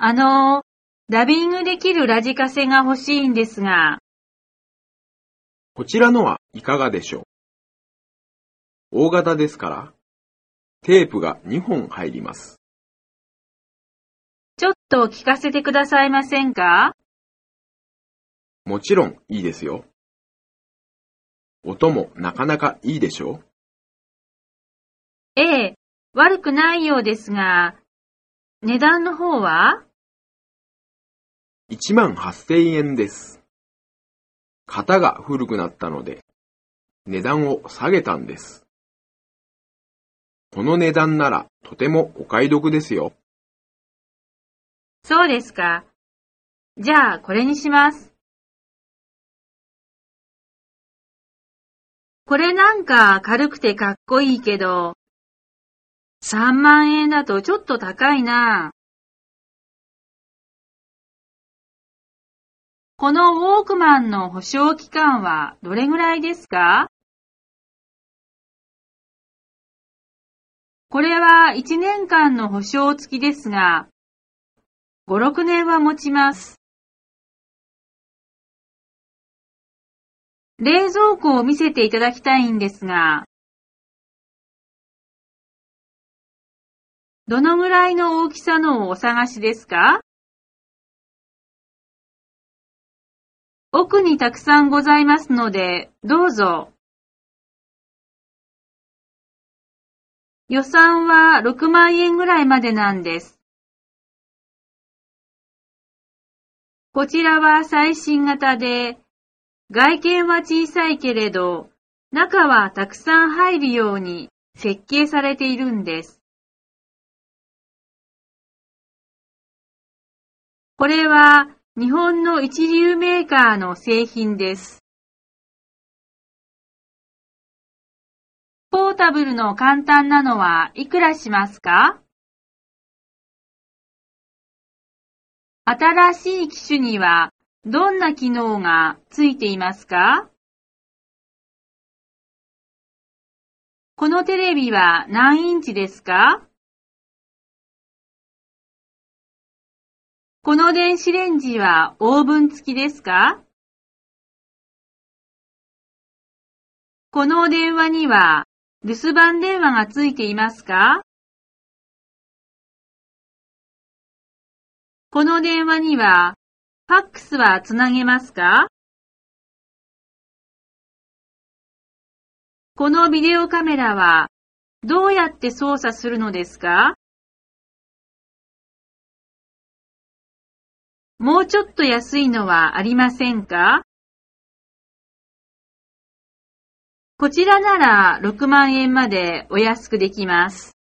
あの、ダビングできるラジカセが欲しいんですが、こちらのはいかがでしょう？大型ですから、テープが2本入ります。ちょっと聞かせてくださいませんか？もちろんいいですよ。音もなかなかいいでしょええ、悪くないようですが、値段の方は？?1 万8000円です。型が古くなったので、値段を下げたんです。この値段ならとてもお買い得ですよ。そうですか。じゃあ、これにします。これなんか軽くてかっこいいけど、3万円だとちょっと高いな。このウォークマンの保証期間はどれぐらいですか？これは1年間の保証付きですが、5、6年は持ちます。冷蔵庫を見せていただきたいんですが、どのぐらいの大きさのをお探しですか？奥にたくさんございますので、どうぞ。予算は6万円ぐらいまでなんです。こちらは最新型で、外見は小さいけれど、中はたくさん入るように設計されているんです。これは日本の一流メーカーの製品です。ポータブルの簡単なのはいくらしますか？新しい機種にはどんな機能がついていますか？このテレビは何インチですか？この電子レンジはオーブン付きですか？この電話には留守番電話がついていますか？この電話にはファックスはつなげますか？このビデオカメラはどうやって操作するのですか？もうちょっと安いのはありませんか？こちらなら6万円までお安くできます。